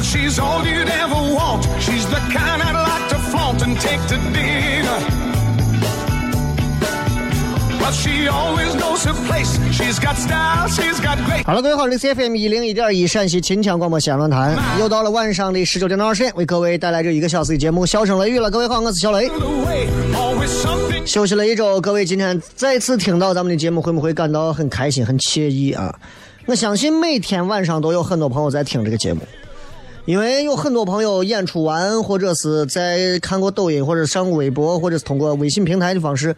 She's all you'd ever want. She's the kind I'd like to flaunt and take to dinner. Well, she always knows her place. She's got style, she's got grace. 好了，各位好，这是 FM 一零一点一陕西秦腔广播西安论坛，又到了晚上的十九点到二十点，为各位带来这一个小时的节目《笑声雷雨》了。各位好，我是小雷。休息了一周，各位今天再次听到咱们的节目，会不会感到很开心、很惬意啊？我相信每天晚上都有很多朋友在听这个节目，因为有很多朋友演出完，或者是在看过抖音，或者上过微博，或者是通过微信平台的方式，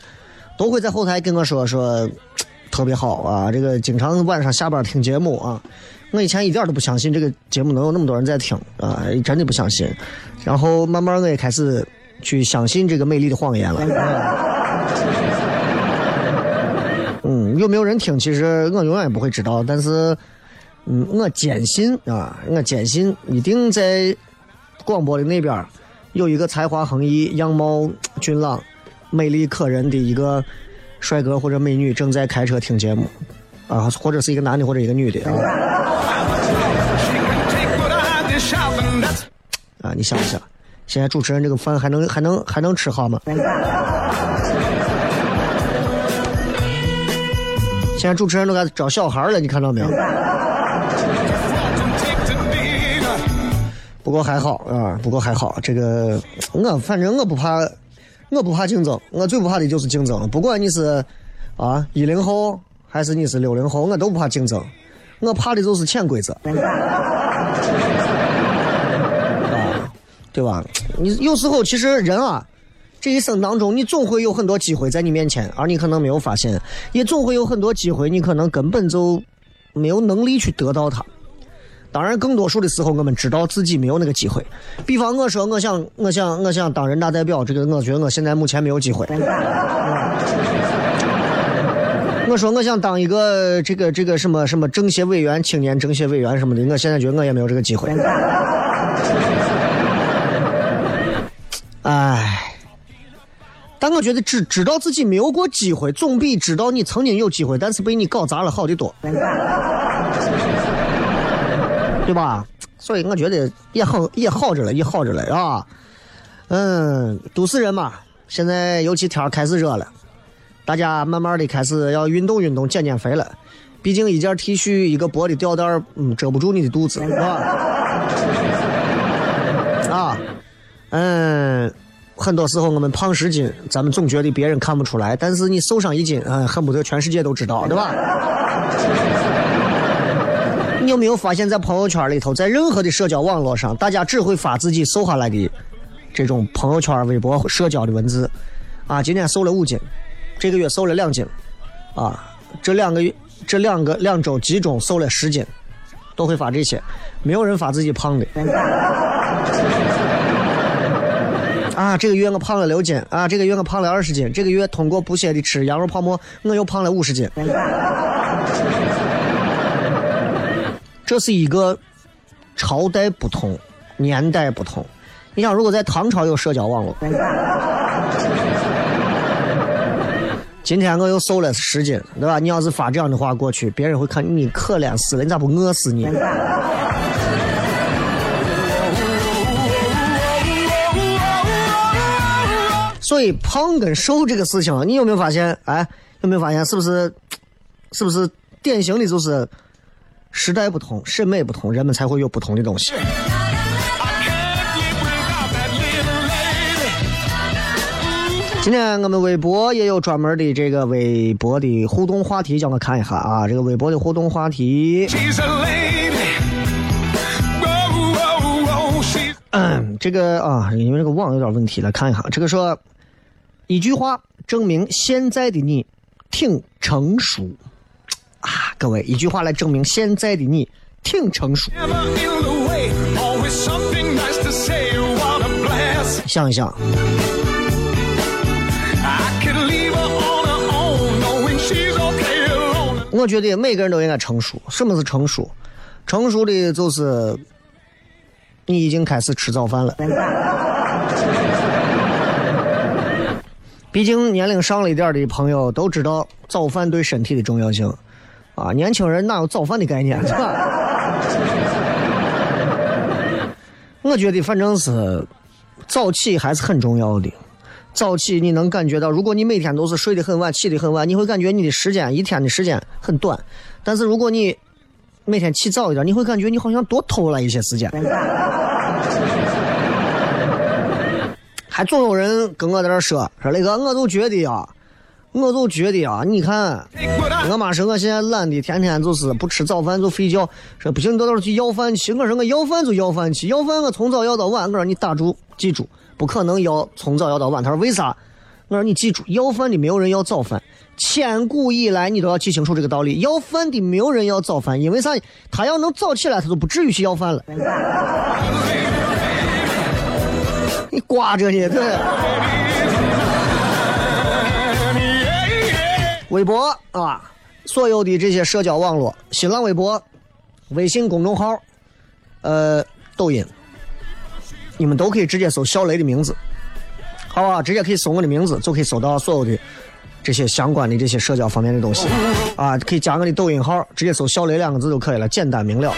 都会在后台跟我说说特别好啊，这个经常晚上下班听节目啊。我以前一点都不相信这个节目能有那么多人在听啊，真的不相信。然后慢慢我也开始去相信这个美丽的谎言了。嗯，有没有人听？其实我永远也不会知道，但是，嗯，我坚信啊，我坚信一定在广播的那边有一个才华横溢、样貌俊朗、美丽可人的一个帅哥或者美女正在开车听节目，啊，或者是一个男的或者一个女的啊。啊，你想一想，现在主持人这个饭还能还能还能吃好吗？现在主持人都该找小孩了，你看到没有？不过还好啊，不过还好，这个我反正我不怕，我不怕竞争，我最不怕的就是竞争。不管你是啊一零后还是你是六零后，我都不怕竞争，我怕的就是潜规则。啊，对吧？你有时候其实人啊，这一生当中，你总会有很多机会在你面前，而你可能没有发现，也总会有很多机会，你可能根本就没有能力去得到它。当然，更多数的时候，我们知道自己没有那个机会。比方我说，我想，我想，我想当人大代表，这个我觉得我现在目前没有机会。我说我想当一个这个这个什么什么政协委员、青年政协委员什么的，我现在觉得我也没有这个机会。唉，但我觉得知知道自己没有过机会，总比知道你曾经有机会，但是被你搞砸了好得多。对吧？所以我觉得也好也好着了，也好着了啊。嗯，都市人嘛，现在尤其天开始热了，大家慢慢的开始要运动运动，减减肥了。毕竟一件 T 恤一个薄的吊带，嗯，遮不住你的肚子，是吧？啊，嗯，很多时候我们胖十斤，咱们总觉得别人看不出来，但是你瘦上一斤，嗯，恨不得全世界都知道，对吧？有没有发现，在朋友圈里头，在任何的社交网络上，大家只会发自己瘦下来的这种朋友圈、微博、社交的文字，啊，今天瘦了五斤，这个月瘦了两斤，啊，这两个月、这两个两周集中瘦了十斤，都会发这些，没有人发自己胖的。啊，这个月我胖了六斤，啊，这个月我胖了二十斤，这个月通过不懈的吃羊肉泡馍，我又胖了五十斤。这是一个朝代不同，年代不同。你想，如果在唐朝有社交网络，今天我又瘦了十斤，对吧？你要是发这样的话过去，别人会看你可怜死了，你咋不饿死你？所以胖跟瘦这个事情，你有没有发现？哎，有没有发现？是不是？是不是典型的就是时代不同，审美不同，人们才会有不同的东西。今天我们微博也有专门的这个微博的互动话题，叫我看一下啊。这个微博的互动话题，嗯，这个啊，因为这个网有点问题，来看一下。这个说一句话证明现在的你挺成熟。各位，一句话来证明现在的你挺成熟。想一想，我觉得每个人都应该成熟。什么是成熟？成熟的就是你已经开始吃早饭了。毕竟年龄上了一点的朋友都知道早饭对身体的重要性。啊，年轻人哪有早饭的概念？是吧？我觉得反正是早起还是很重要的。早起你能感觉到，如果你每天都是睡得很晚、起得很晚，你会感觉你的时间一天的时间很短。但是如果你每天起早一点，你会感觉你好像多偷了一些时间。还总有人跟我在这说说那个，我都觉得啊。我就觉得啊，你看，我妈说我现在懒的，天天就是不吃早饭就睡觉。说不行，你到时候去要饭去。我说我要饭就要饭去，要饭我从早要到晚。我说你打住，记住，不可能要从早要到晚。他说为啥？我说你记住，要饭的没有人要早饭，千古以来你都要记清楚这个道理。要饭的没有人要早饭，因为啥？他要能早起来，他就不至于去要饭了。你挂着呢，对。微博啊，所有的这些社交网络，新浪微博、微信公众号、呃，抖音，你们都可以直接搜小雷的名字，好吧？直接可以搜我的名字，就可以搜到所有的这些相关的这些社交方面的东西 啊。可以加我的抖音号，直接搜小雷两个字就可以了，简单明了。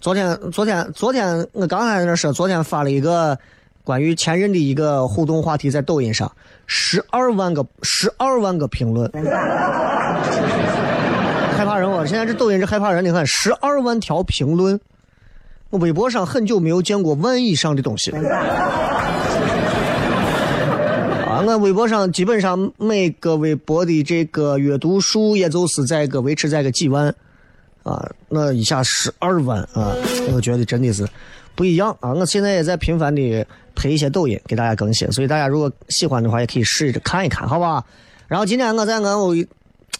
昨天，昨天，昨天，我刚才在那说，昨天发了一个。关于前任的一个互动话题，在抖音上，十二万个十二万个评论，害怕人我现在这抖音这害怕人，你看十二万条评论，我微博上很久没有见过万以上的东西。啊，我微博上基本上每个微博的这个阅读数，也就是在个维持在个几万，啊，那一下十二万啊，我觉得真的是。不一样啊！我现在也在频繁的拍一些抖音给大家更新，所以大家如果喜欢的话，也可以试着看一看，好吧？然后今天我在俺我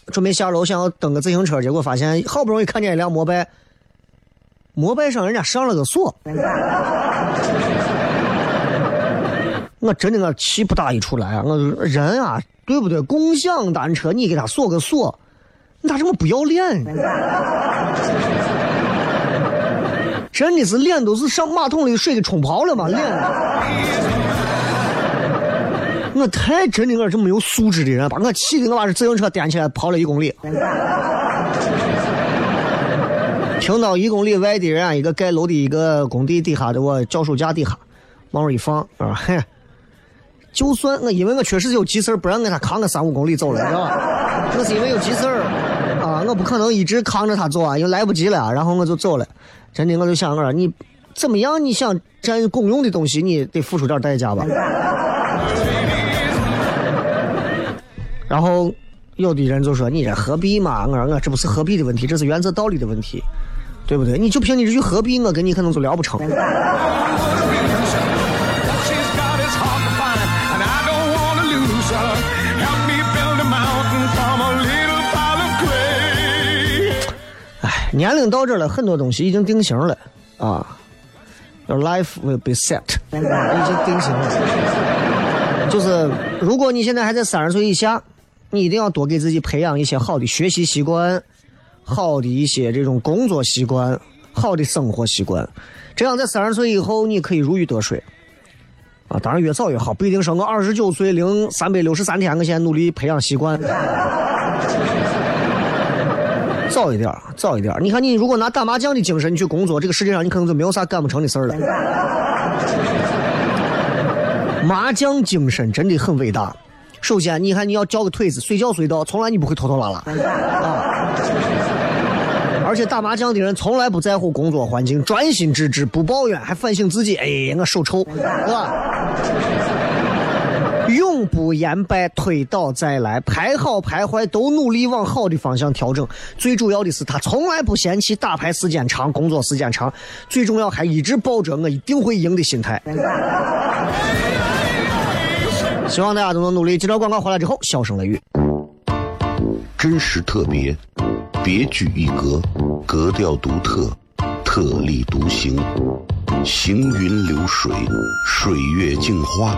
准备下楼想要蹬个自行车，结果发现好不容易看见一辆摩拜，摩拜上人家上了个锁，我真的我气不打一处来啊！我人啊，对不对？共享单车你给他锁个锁，你咋这么不要脸呢？真的是脸都是上马桶里水给冲泡了吗？脸，我太真的，我这没有素质的人，把我气的，我把这自行车颠起来跑了一公里。停到一公里外的人，一个盖楼的一个工地底下的我脚手架底下，往那一放啊，嘿，就算我因为我确实有急事不让给他扛个三五公里走了，知道吧？我是因为有急事啊，我不可能一直扛着他走啊，因为来不及了，然后我就走了。真的，我就想我说你怎么样？你想占公用的东西，你得付出点代价吧。然后有的人就说：“你这何必嘛？”我说：“我这不是何必的问题，这是原则道理的问题，对不对？你就凭你这句何必，我跟你可能就聊不成。”年龄到这了，很多东西已经定型了啊！Your life will be set，已经定型了。就是如果你现在还在三十岁以下，你一定要多给自己培养一些好的学习习惯，好的一些这种工作习惯，好的生活习惯，这样在三十岁以后你可以如鱼得水。啊，当然越早越好，不一定说我二十九岁零三百六十三天，我现在努力培养习惯。早一点，早一点。你看，你如果拿打麻将的精神去工作，这个世界上你可能就没有啥干不成的事儿了。麻将精神真的很伟大。首先，你看你要叫个腿子，随叫随到，从来你不会拖拖拉拉啊。而且打麻将的人从来不在乎工作环境，专心致志，不抱怨，还反省自己。哎，我手臭，是吧？永不言败，推倒再来，拍好拍坏都努力往好的方向调整。最主要的是，他从来不嫌弃打牌时间长，工作时间长。最重要，还一直抱着我一定会赢的心态。希望大家都能努力。接着广告回来之后，笑声雷雨，真实特别，别具一格，格调独特，特立独行，行云流水，水月镜花，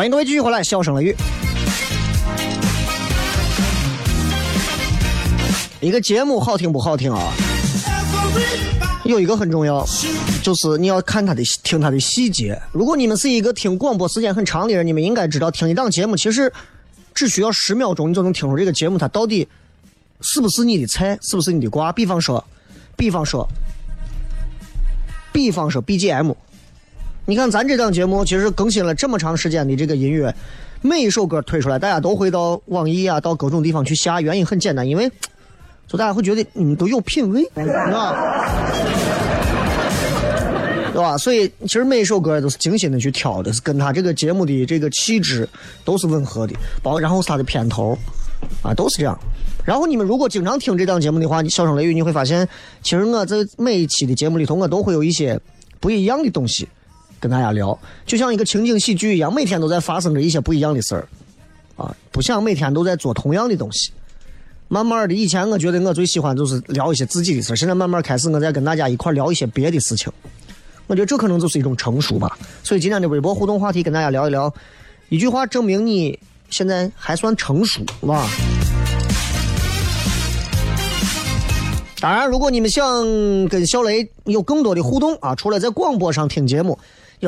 欢迎各位继续回来，笑声雷雨。一个节目好听不好听啊？有一个很重要，就是你要看它的听它的细节。如果你们是一个听广播时间很长的人，你们应该知道，听一档节目其实只需要十秒钟，你就能听出这个节目它到底是不是你的菜，是不是你的瓜。比方说，比方说，比方说 BGM。你看咱这档节目其实更新了这么长时间的这个音乐，每一首歌推出来，大家都会到网易啊，到各种地方去下。原因很简单，因为就大家会觉得你们都有品味，是吧？对吧？所以其实每一首歌都是精心的去挑的，是跟他这个节目的这个气质都是吻合的，包括然后是他的片头啊，都是这样。然后你们如果经常听这档节目的话，你笑声雷雨你会发现，其实我在每一期的节目里头，我都会有一些不一样的东西。跟大家聊，就像一个情景喜剧一样，每天都在发生着一些不一样的事儿，啊，不想每天都在做同样的东西。慢慢的，以前我觉得我最喜欢就是聊一些自己的事儿，现在慢慢开始我在跟大家一块聊一些别的事情。我觉得这可能就是一种成熟吧。所以今天的微博互动话题跟大家聊一聊，一句话证明你现在还算成熟，是吧？当然，如果你们想跟小雷有更多的互动啊，除了在广播上听节目。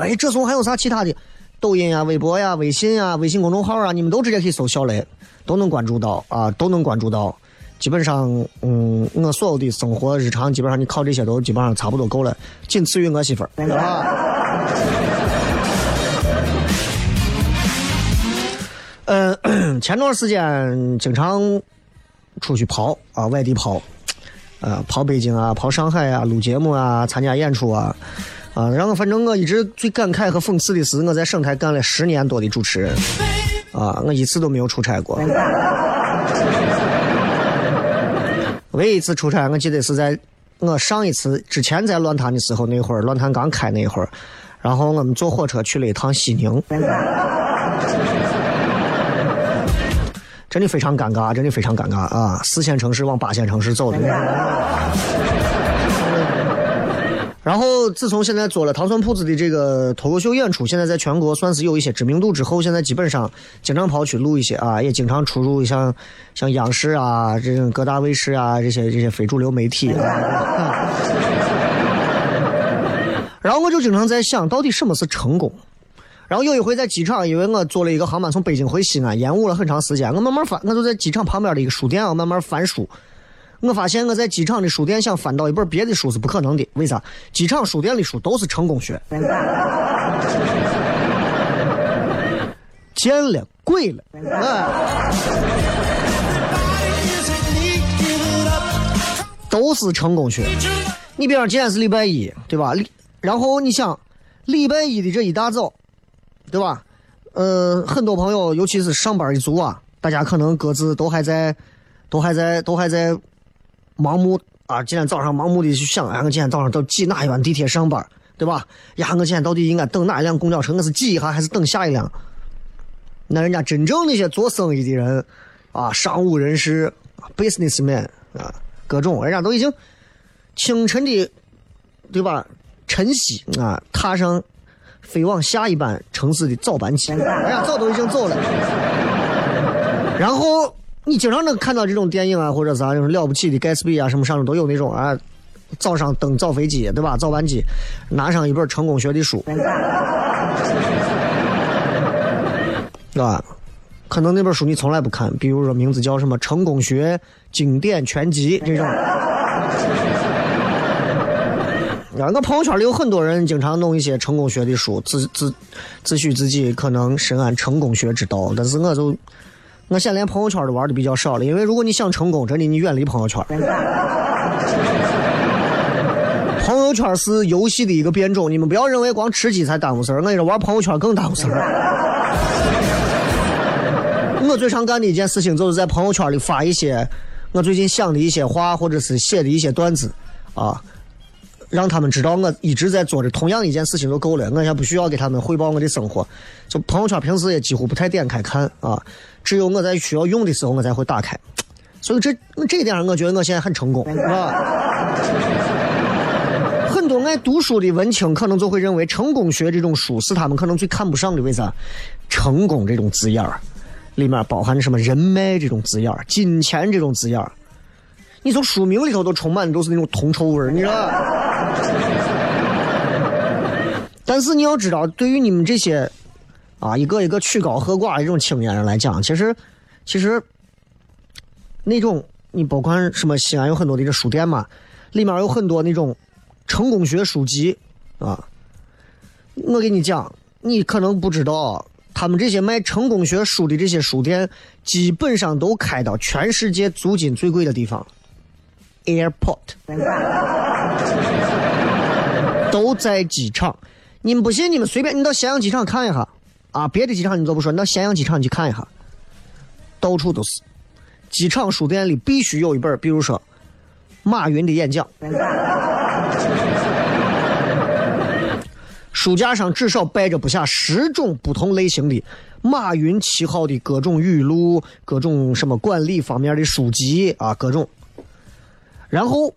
哎，这时候还有啥其他的？抖音啊、微博呀、微信啊、微信公众号啊，你们都直接可以搜“小雷”，都能关注到啊，都能关注到。基本上，嗯，我所有的生活日常，基本上你靠这些都基本上差不多够了，仅次于我媳妇儿。嗯，前段时间经常出去跑啊，外地跑，呃，跑北京啊，跑上海啊，录节目啊，参加演出啊。啊，然后反正我一直最感慨和讽刺的是，我在省台干了十年多的主持人，啊，我一次都没有出差过。唯一一次出差，我记得是在我上一次之前在乱坛的时候，那会儿乱坛刚开那会儿，然后我们坐火车去了一趟西宁。真的非常尴尬，真的非常尴尬啊！四线城市往八线城市走的。然后自从现在做了糖蒜铺子的这个脱口秀演出，现在在全国算是有一些知名度之后，现在基本上经常跑去录一些啊，也经常出入像像央视啊、这种各大卫视啊这些这些非主流媒体。然后我就经常在想，到底什么是成功？然后有一回在机场，因为我坐了一个航班从北京回西安，延误了很长时间。我慢慢翻，我就在机场旁边的一个书店啊，慢慢翻书。我发现我在机场的书店想翻到一本别的书是不可能的。为啥？机场书店的书都是成功学。见了，贵了，哎，都是成功学。你比方今天是礼拜一，对吧？然后你想，礼拜一的这一大早。对吧？呃，很多朋友，尤其是上班一族啊，大家可能各自都还在，都还在，都还在盲目啊。今天早上盲目的去想，哎，我今天早上到挤哪一班地铁上班，对吧？呀，我今天到底应该等哪一辆公交车？我是挤一下还是等下一辆？那人家真正那些做生意的人啊，商务人士，businessman 啊，各种人家都已经清晨的，对吧？晨曦啊，踏上。飞往下一班城市的早班机，人家，早都已经走了。然后你经常能看到这种电影啊，或者啥，就是了不起的盖茨比啊，什么上面都有那种啊，早上登早飞机，对吧？早班机，拿上一本成功学的书，是吧？可能那本书你从来不看，比如说名字叫什么《成功学经典全集》这种。啊我朋友圈里有很多人经常弄一些成功学的书，自自自诩自己可能深谙成功学之道，但是我就我现在连朋友圈都玩的比较少了，因为如果你想成功，真的你远离朋友圈。朋友圈是游戏的一个变种，你们不要认为光吃鸡才耽误事儿，我跟你说玩朋友圈更耽误事儿。我最常干的一件事情就是在朋友圈里发一些我最近想的一些话，或者是写的一些段子啊。让他们知道我一直在做着同样一件事情就够了，我也不需要给他们汇报我的生活。就朋友圈平时也几乎不太点开看啊，只有我在需要用的时候我才会打开。所以这这一点上，我觉得我现在很成功，是吧？很多爱读书的文青可能就会认为成功学这种书是他们可能最看不上的，为啥？成功这种字眼儿里面包含着什么人脉这种字眼儿、金钱这种字眼儿。你从书名里头都充满的都是那种铜臭味儿，你知道？但是你要知道，对于你们这些啊一个一个曲高和寡的这种青年人来讲，其实其实那种你包括什么西安有很多的这书店嘛，里面有很多那种成功学书籍啊。我给你讲，你可能不知道，他们这些卖成功学书的这些书店，基本上都开到全世界租金最贵的地方。Airport 都在机场，你们不信？你们随便，你到咸阳机场看一下啊！别的机场你都不说，你到咸阳机场你去看一下，到处都是。机场书店里必须有一本，比如说马云的演讲，书架上至少摆着不下十种不同类型的马云旗号的各种语录、各种什么管理方面的书籍啊，各种。然后，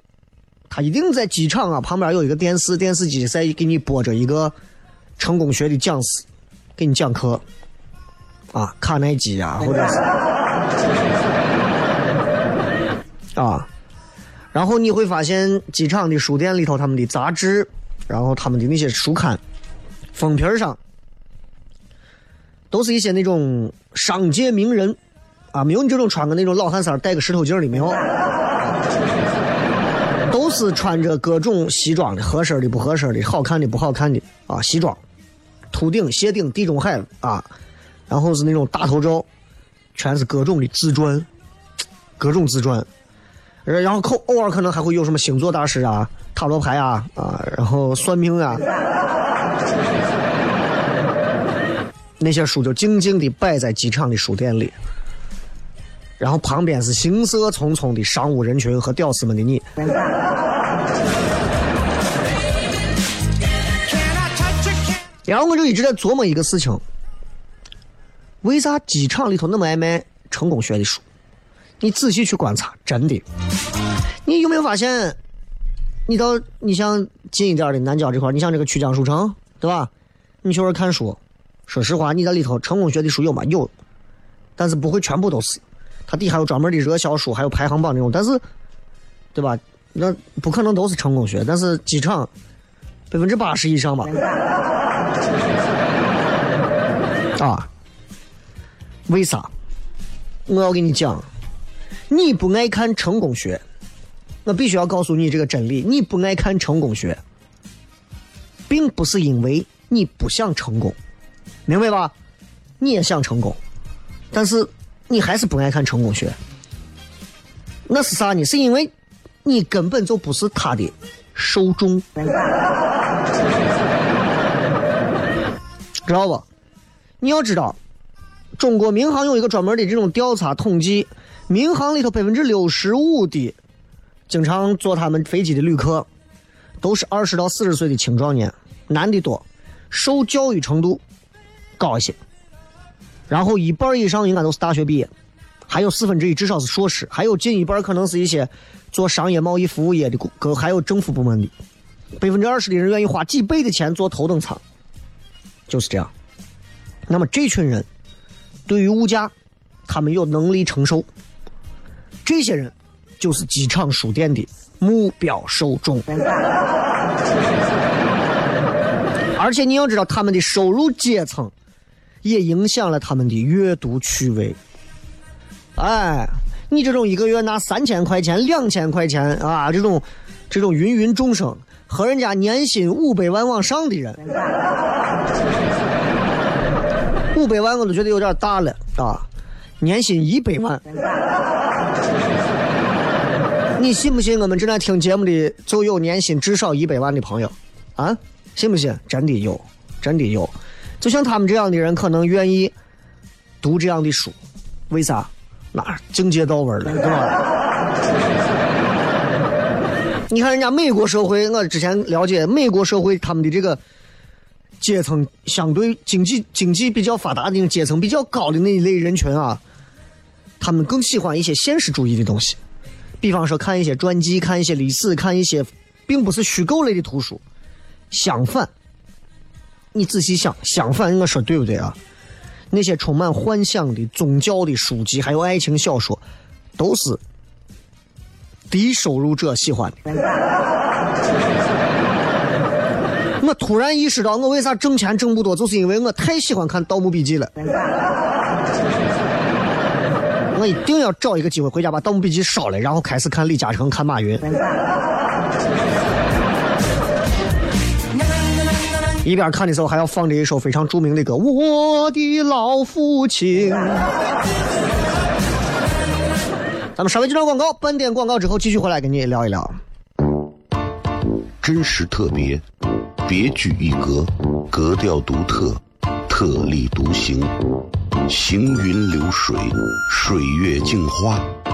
他一定在机场啊旁边有一个电视，电视机在给你播着一个成功学的讲师，给你讲课，啊，卡耐基啊，或者是 啊，然后你会发现机场的书店里头，他们的杂志，然后他们的那些书刊封皮上，都是一些那种商界名人，啊，没有你这种穿个那种老汉衫戴个石头镜的没有。是穿着各种西装的，合身的、不合身的，好看的、不好看的啊！西装、秃顶、斜顶、地中海啊，然后是那种大头照，全是各种的自传，各种自传。然后偶偶尔可能还会有什么星座大师啊、塔罗牌啊啊，然后算命啊，那些书就静静的摆在机场的书店里。然后旁边是行色匆匆的商务人群和屌丝们的你。然后我就一直在琢磨一个事情：为啥机场里头那么爱卖成功学的书。你仔细去观察，真的。你有没有发现？你到你像近一点的南郊这块，你像这个曲江书城，对吧？你去那看书，说实话，你在里头成功学的书有吗？有，但是不会全部都是。它底下有专门的热销书，还有排行榜那种，但是，对吧？那不可能都是成功学，但是机场百分之八十以上吧。啊？为啥？我要跟你讲，你不爱看成功学。我必须要告诉你这个真理：你不爱看成功学，并不是因为你不想成功，明白吧？你也想成功，但是你还是不爱看成功学。那是啥呢？是因为你根本就不是他的受众，知道不？你要知道，中国民航有一个专门的这种调查统计，民航里头百分之六十五的。经常坐他们飞机的旅客，都是二十到四十岁的青壮年，男的多，受教育程度高一些，然后一半以上应该都是大学毕业，还有四分之一至少是硕士，还有近一半可能是一些做商业贸易服务业的，跟还有政府部门的，百分之二十的人愿意花几倍的钱坐头等舱，就是这样。那么这群人对于物价，他们有能力承受，这些人。就是机场书店的目标受众，而且你要知道，他们的收入阶层也影响了他们的阅读趣味。哎，你这种一个月拿三千块钱、两千块钱啊，这种这种芸芸众生和人家年薪五百万往上的人，五百万我都觉得有点大了啊，年薪一百万。你信不信？我们正在听节目的就有年薪至少一百万的朋友，啊，信不信？真的有，真的有。就像他们这样的人，可能愿意读这样的书，为啥？那境界到位了，对吧？你看人家美国社会，我之前了解美国社会，他们的这个阶层相对经济经济比较发达的那阶层比较高的那一类人群啊，他们更喜欢一些现实主义的东西。比方说，看一些传记，看一些历史，看一些并不是虚构类的图书。相反，你仔细想，相反，我说对不对啊？那些充满幻想的宗教的书籍，还有爱情小说，都是低收入者喜欢的。我突然意识到，我为啥挣钱挣不多，就是因为我太喜欢看《盗墓笔记》了。我一定要找一个机会回家把《盗墓笔记》烧了，然后开始看李嘉诚、看马云。一边看的时候还要放着一首非常著名的歌《我的老父亲》。咱们稍微接段广告，半点广告之后继续回来跟你聊一聊。真实特别，别具一格，格调独特，特立独行。行云流水，水月镜花，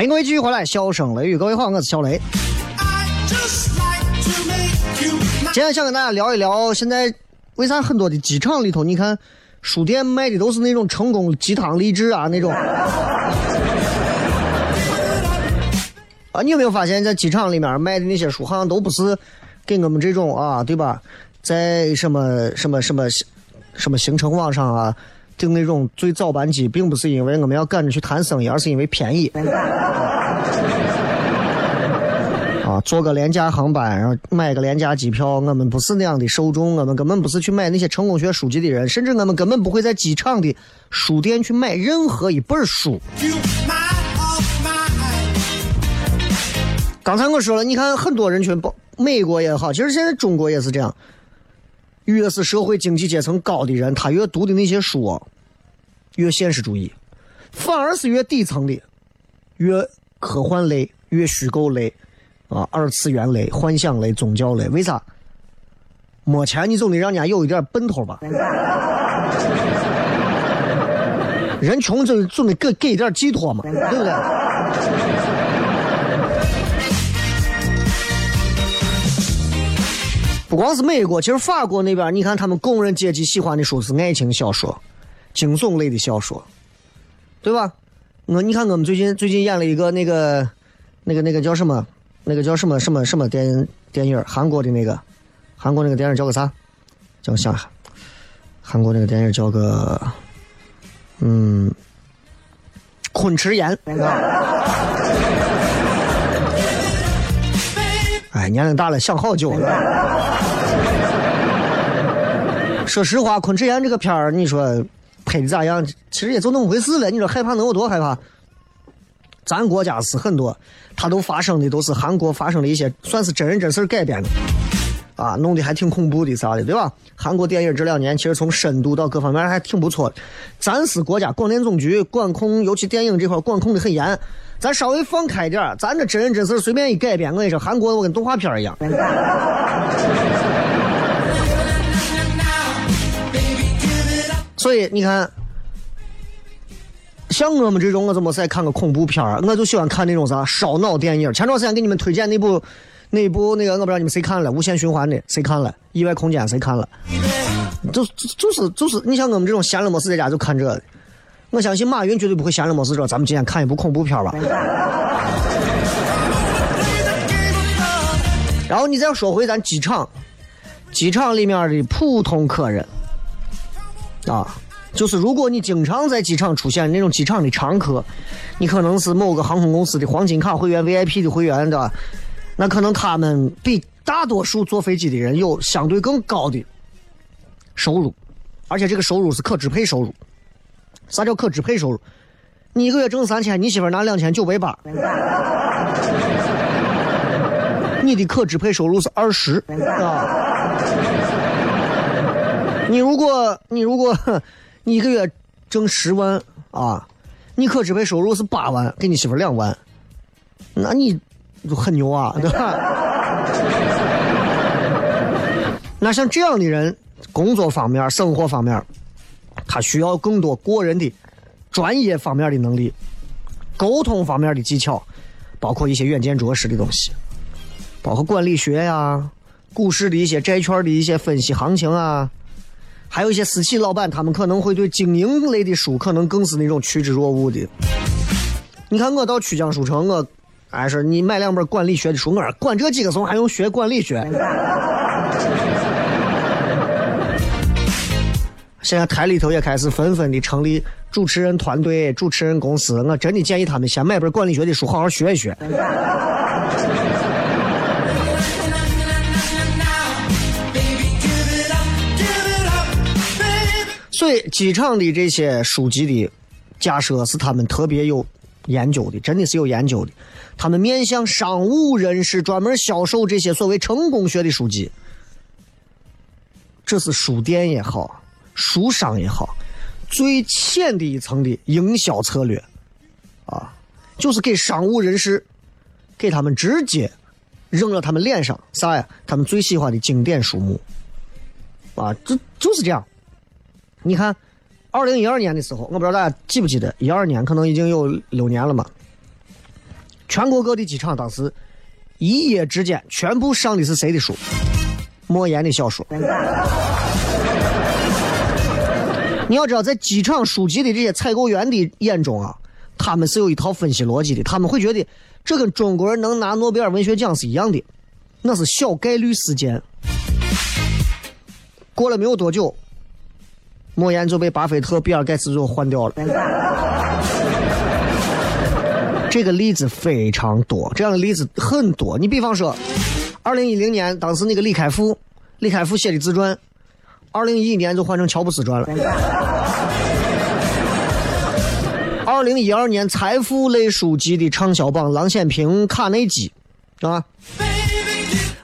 欢迎各位继续回来，笑声雷雨，各位好，我是小雷。今天想跟大家聊一聊，现在为啥很多的机场里头，你看书店卖的都是那种成功鸡汤励志啊那种。啊，你有没有发现，在机场里面卖的那些书，好像都不是给我们这种啊，对吧？在什么什么什么什么行程网上啊订那种最早班机，并不是因为我们要赶着去谈生意，而是因为便宜。啊，坐个廉价航班，然后买个廉价机票，我们不是那样的受众，我们根本不是去买那些成功学书籍的人，甚至我们根本不会在机场的书店去买任何一本书。刚才我说了，你看很多人群，包美国也好，其实现在中国也是这样，越是社会经济阶层高的人，他越读的那些书越现实主义，反而是越底层的，越科幻类、越虚构类，啊，二次元类、幻想类、宗教类。为啥？没钱你总得让人家有一点奔头吧。人穷就总得给给一点寄托嘛，对不对？不光是美国，其实法国那边，你看他们工人阶级喜欢的书是爱情小说、惊悚类的小说，对吧？我你看我们最近最近演了一个那个那个那个叫什么？那个叫什么什么什么电电影？韩国的那个，韩国那个电影叫个啥？叫我想想，韩国那个电影叫个嗯，昆池岩。年龄大了想好久了。说实话，昆池岩这个片儿，你说拍的咋样？其实也就那么回事了。你说害怕能有多害怕？咱国家是很多，它都发生的都是韩国发生的一些，算是真人真事儿改编的，啊，弄得还挺恐怖的啥的，对吧？韩国电影这两年其实从深度到各方面还挺不错的。咱是国家广电总局管控，尤其电影这块管控的很严。咱稍微放开点儿，咱这真人真事随便一改编，我跟你说，韩国我跟动画片一样。所以你看，像我们这种，我怎么再看个恐怖片？我就喜欢看那种啥烧脑电影。前段时间给你们推荐那部，那部那个我不知道你们谁看了，无限循环的谁看了？意外空间谁看了？就就是就是，你像我们这种闲了没事在家就看这。我相信马云绝对不会闲了没事说，咱们今天看一部恐怖片吧。然后你再说回咱机场，机场里面的普通客人，啊，就是如果你经常在机场出现那种机场的常客，你可能是某个航空公司的黄金卡会员、VIP 的会员的，那可能他们比大多数坐飞机的人有相对更高的收入，而且这个收入是可支配收入。啥叫可支配收入？你一个月挣三千，你媳妇拿两千九百八，你的可支配收入是二十啊。你如果你如果 你一个月挣十万啊，你可支配收入是八万，给你媳妇两万，那你就很牛啊，对吧？那像这样的人，工作方面、生活方面。他需要更多过人的专业方面的能力，沟通方面的技巧，包括一些远见卓识的东西，包括管理学呀、股市的一些债券的一些分析行情啊，还有一些私企老板，他们可能会对经营类的书可能更是那种趋之若鹜的。你看我到曲江书城，我哎说你买两本管理学的书，我说管这几个怂还用学管理学？现在台里头也开始纷纷的成立主持人团队、主持人公司。我真的建议他们先买本管理学的书，好好学一学。所以，机场的这些书籍的假设是他们特别有研究的，真的是有研究的。他们面向商务人士，专门销售这些所谓成功学的书籍。这是书店也好。书商也好，最浅的一层的营销策略，啊，就是给商务人士，给他们直接扔到他们脸上啥呀？他们最喜欢的经典书目，啊，这就是这样。你看，二零一二年的时候，我不知道大家记不记得，一二年可能已经有六年了嘛。全国各地机场当时一夜之间全部上的是谁的书？莫言的小说。你要知道，在机场书籍的这些采购员的眼中啊，他们是有一套分析逻辑的，他们会觉得这跟中国人能拿诺贝尔文学奖是一样的，那是小概率事件。过了没有多久，莫言就被巴菲特、比尔盖茨就换掉了。这个例子非常多，这样的例子很多。你比方说，二零一零年当时那个李开复，李开复写的自传。二零一一年就换成乔布斯传了。二零一二年财富类书籍的畅销榜，郎咸平、卡内基，是吧？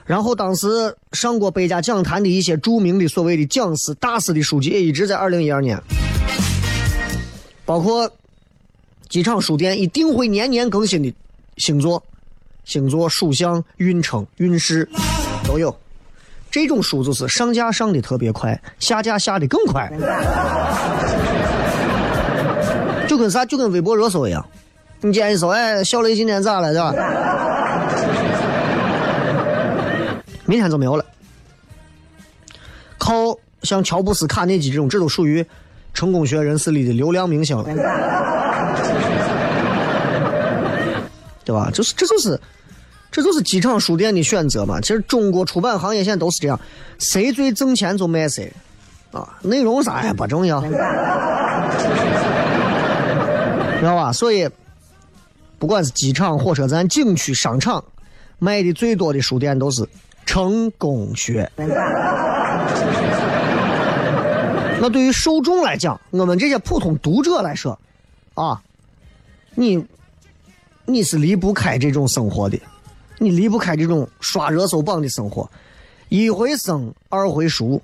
然后当时上过百家讲坛的一些著名的所谓的讲师、大师的书籍，也一直在二零一二年。包括机场书店一定会年年更新的星座、星座、属相、运程、运势都有。这种书就是上架上的特别快，下架下的更快，就跟啥？就跟微博热搜一样。你今天一搜，哎，小雷今天咋了，对吧？明天就没有了。靠像乔布斯、卡内基这种，这都属于成功学人士里的流量明星了，对吧？就是，这就是。这就是机场书店的选择嘛？其实中国出版行业现在都是这样，谁最挣钱就卖谁，啊，内容啥也不重要，知道吧？所以，不管是机场、火车站、景区、商场，卖的最多的书店都是成功学。那对于受众来讲，我们这些普通读者来说，啊，你你是离不开这种生活的。你离不开这种刷热搜榜的生活，一回生，二回熟。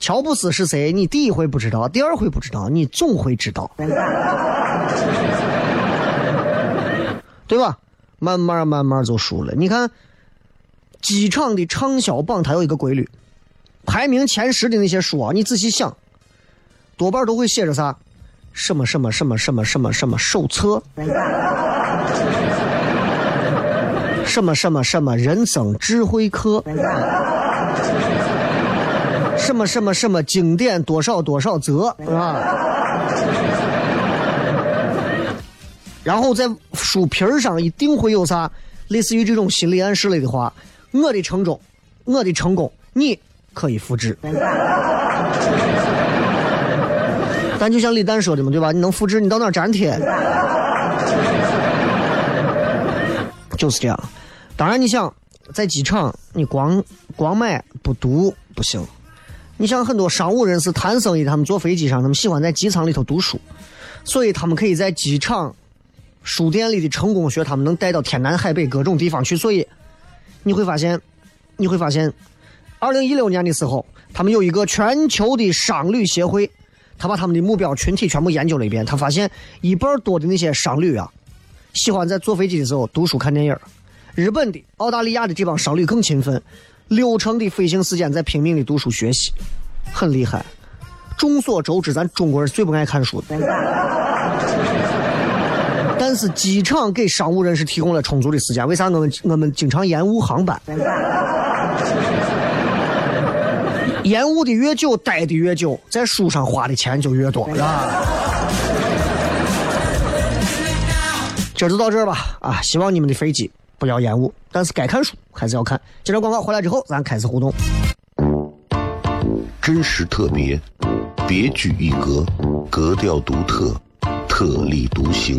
乔布斯是谁？你第一回不知道，第二回不知道，你总会知道，对吧？慢慢慢慢就熟了。你看，机场的畅销榜它有一个规律，排名前十的那些书啊，你仔细想，多半都会写着啥？什么什么什么什么什么什么手册。什么什么什么人生智慧课，什么什么什么经典多少多少则啊，然后在书皮儿上一定会有啥类似于这种心理暗示类的话，我的成功，我的成功，你可以复制。但就像李诞说的嘛，对吧？你能复制，你到哪粘贴？就是这样。当然，你想在机场，你光光买不读不行。你像很多商务人士谈生意，他们坐飞机上，他们喜欢在机舱里头读书，所以他们可以在机场书店里的成功学，他们能带到天南海北各种地方去。所以你会发现，你会发现，二零一六年的时候，他们有一个全球的商旅协会，他把他们的目标群体全部研究了一遍，他发现一半多的那些商旅啊，喜欢在坐飞机的时候读书看电影。日本的、澳大利亚的这帮商旅更勤奋，六成的飞行时间在拼命的读书学习，很厉害。众所周知，咱中国人最不爱看书的。但是机场给商务人士提供了充足的时间，为啥我们我们经常延误航班？延误的越久，待的越久，在书上花的钱就越多，是吧？这就到这儿吧，啊，希望你们的飞机。不要延误，但是该看书还是要看。接着广告回来之后，咱开始互动。真实特别，别具一格，格调独特，特立独行，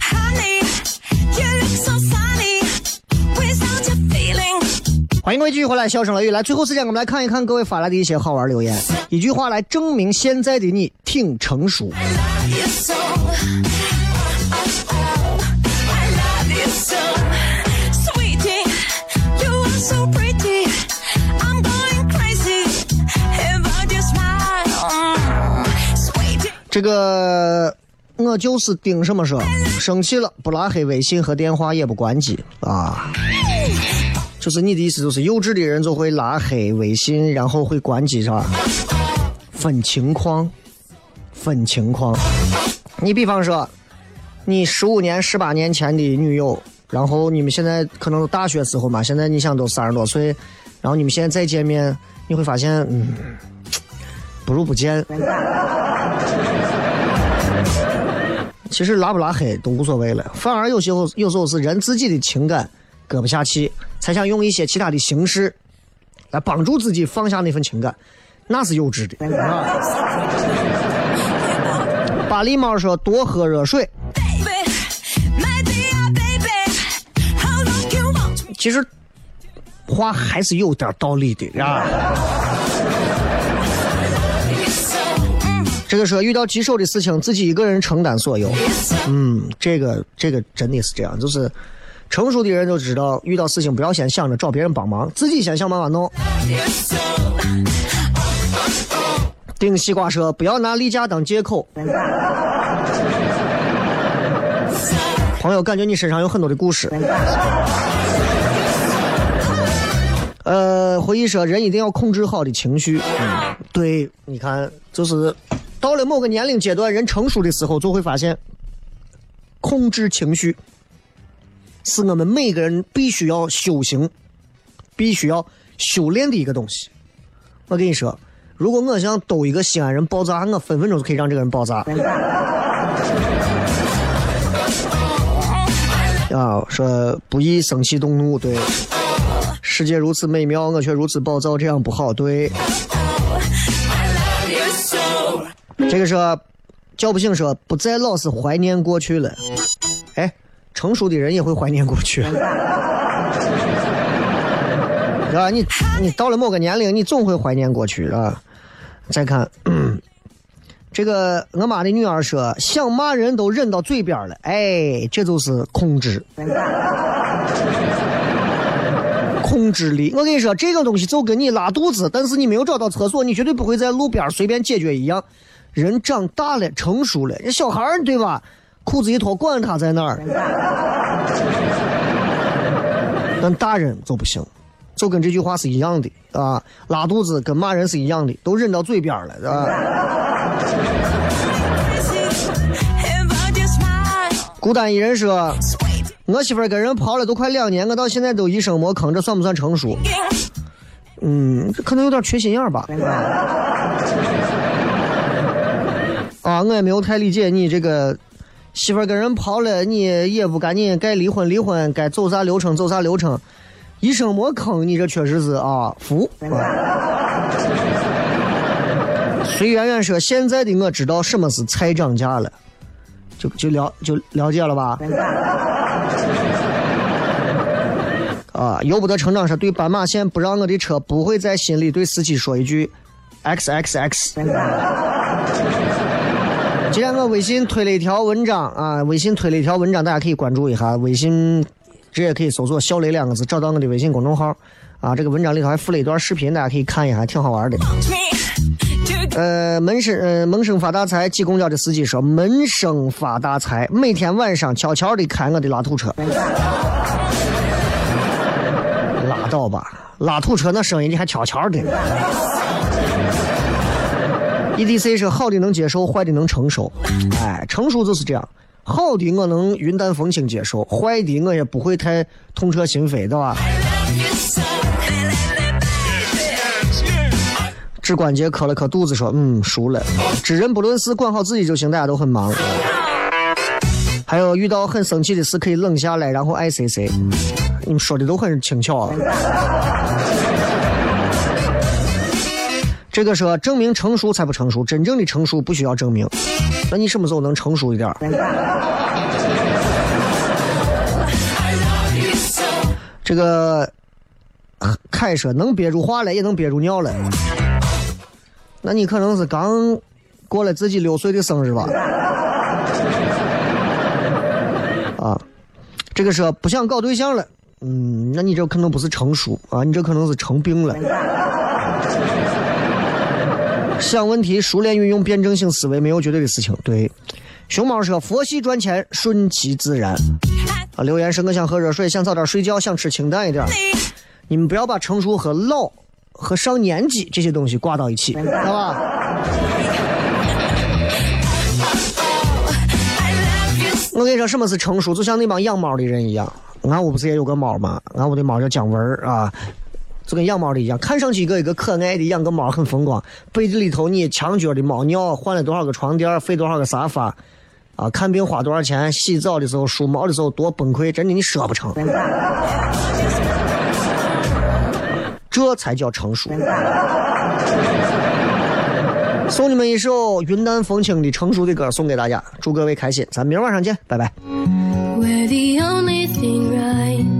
Honey, you look so sunny without feeling. 欢迎各位继续回来，笑声雷雨来。最后时间，我们来看一看各位发来的一些好玩留言。一句话来证明现在的你挺成熟。Love you so. 这个我就是盯什么说，生气了不拉黑微信和电话也不关机啊。就是你的意思，就是幼稚的人就会拉黑微信，然后会关机，是吧？分情况，分情况。你比方说，你十五年、十八年前的女友，然后你们现在可能大学时候嘛，现在你想都三十多岁，然后你们现在再见面，你会发现，嗯，不如不见。其实拉不拉黑都无所谓了，反而有时候有时候是人自己的情感搁不下去，才想用一些其他的形式来帮助自己放下那份情感，那是幼稚的。啊巴狸猫说多喝热水其实话还是有点道理的啊。这个说遇到棘手的事情，自己一个人承担所有。嗯，这个这个真的是这样，就是成熟的人就知道，遇到事情不要先想着找别人帮忙，自己先想办法弄。顶西瓜说不要拿例假当借口。朋友，感觉你身上有很多的故事。呃，回忆说人一定要控制好的情绪。对，你看，就是到了某个年龄阶段，人成熟的时候，就会发现，控制情绪是我们每个人必须要修行、必须要修炼的一个东西。我跟你说，如果我想逗一个西安人爆炸，我分分钟就可以让这个人爆炸。啊，说不易生气动怒，对。世界如此美妙，我却如此暴躁，这样不好，对。这个说叫不醒说不再老是怀念过去了。哎，成熟的人也会怀念过去，对吧？你你到了某个年龄，你总会怀念过去啊。再看，这个我妈的女儿说想骂人都忍到嘴边了，哎，这就是控制。控制力，我跟你说，这个东西就跟你拉肚子，但是你没有找到厕所，你绝对不会在路边随便解决一样。人长大了，成熟了，人小孩儿对吧？裤子一脱，管他在哪儿。但大人就不行，就跟这句话是一样的啊，拉肚子跟骂人是一样的，都忍到嘴边了，啊。About your smile. 孤单一人说，我媳妇儿跟人跑了都快两年，我到现在都一声没吭，这算不算成熟？嗯，这可能有点缺心眼儿吧。啊，我也没有太理解你这个媳妇儿跟人跑了，你也不赶紧该离婚离婚，该走啥流程走啥流程，一生没坑，你这确实是啊服。啊随圆圆说：“现在的我知道什么是菜涨价了，就就了就了解了吧？” 啊，由不得成长说对斑马线不让我的车，不会在心里对司机说一句 “x x x”。今天我微信推了一条文章啊，微信推了一条文章，大家可以关注一下。微信直接可以搜索“小雷”两个字，找到我的微信公众号啊。这个文章里头还附了一段视频，大家可以看一下，挺好玩的。呃，门生呃门生发大财，挤公交的司机说门生发大财，每天晚上悄悄的开我的拉土车。拉倒吧，拉土车那声音你还悄悄的。EDC 是好的能接受，坏的能承受。哎，成熟就是这样，好的我能云淡风轻接受，坏的我也不会太痛彻心扉，对吧？指关节磕了磕肚子，说：“嗯，熟了。”知人不论事，管好自己就行。大家都很忙。还有遇到很生气的事，可以冷下来，然后爱谁谁。你们说的都很轻巧啊。这个说证明成熟才不成熟，真正的成熟不需要证明。那你什么时候能成熟一点？这个凯说能憋住话了，也能憋住尿了。那你可能是刚过了自己六岁的生日吧？啊，这个说不想搞对象了，嗯，那你这可能不是成熟啊，你这可能是成病了。想问题，熟练运用辩证性思维，没有绝对的事情。对，熊猫说佛系赚钱，顺其自然。啊，留言是我想喝热水，想早点睡觉，想吃清淡一点。你们不要把成熟和老和上年纪这些东西挂到一起，好吧？我跟你说，什么是成熟？就像那帮养猫的人一样。俺屋不是也有个猫吗？俺屋的猫叫姜文啊。就跟养猫的一样，看上去一个一个可爱的，养个猫很风光。被子里头你墙角的猫尿，换了多少个床垫，费多少个沙发，啊，看病花多少钱，洗澡的时候梳毛的时候多崩溃，真的你说不成。这才叫成熟。送你们一首云淡风轻的成熟的歌，送给大家，祝各位开心。咱明儿晚上见，拜拜。We're the only thing right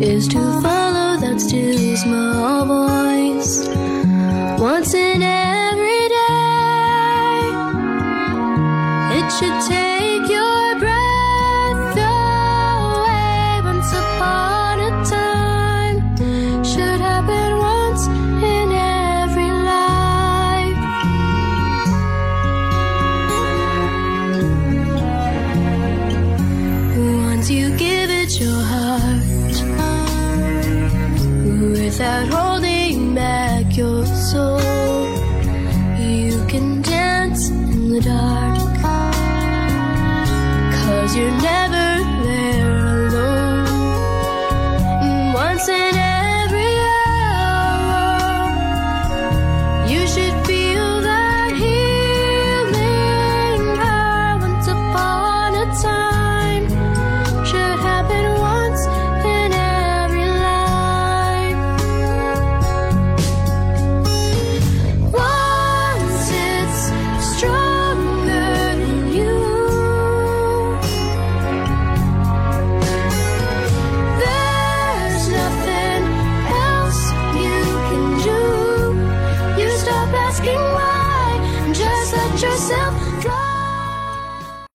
is to follow that still small voice. Once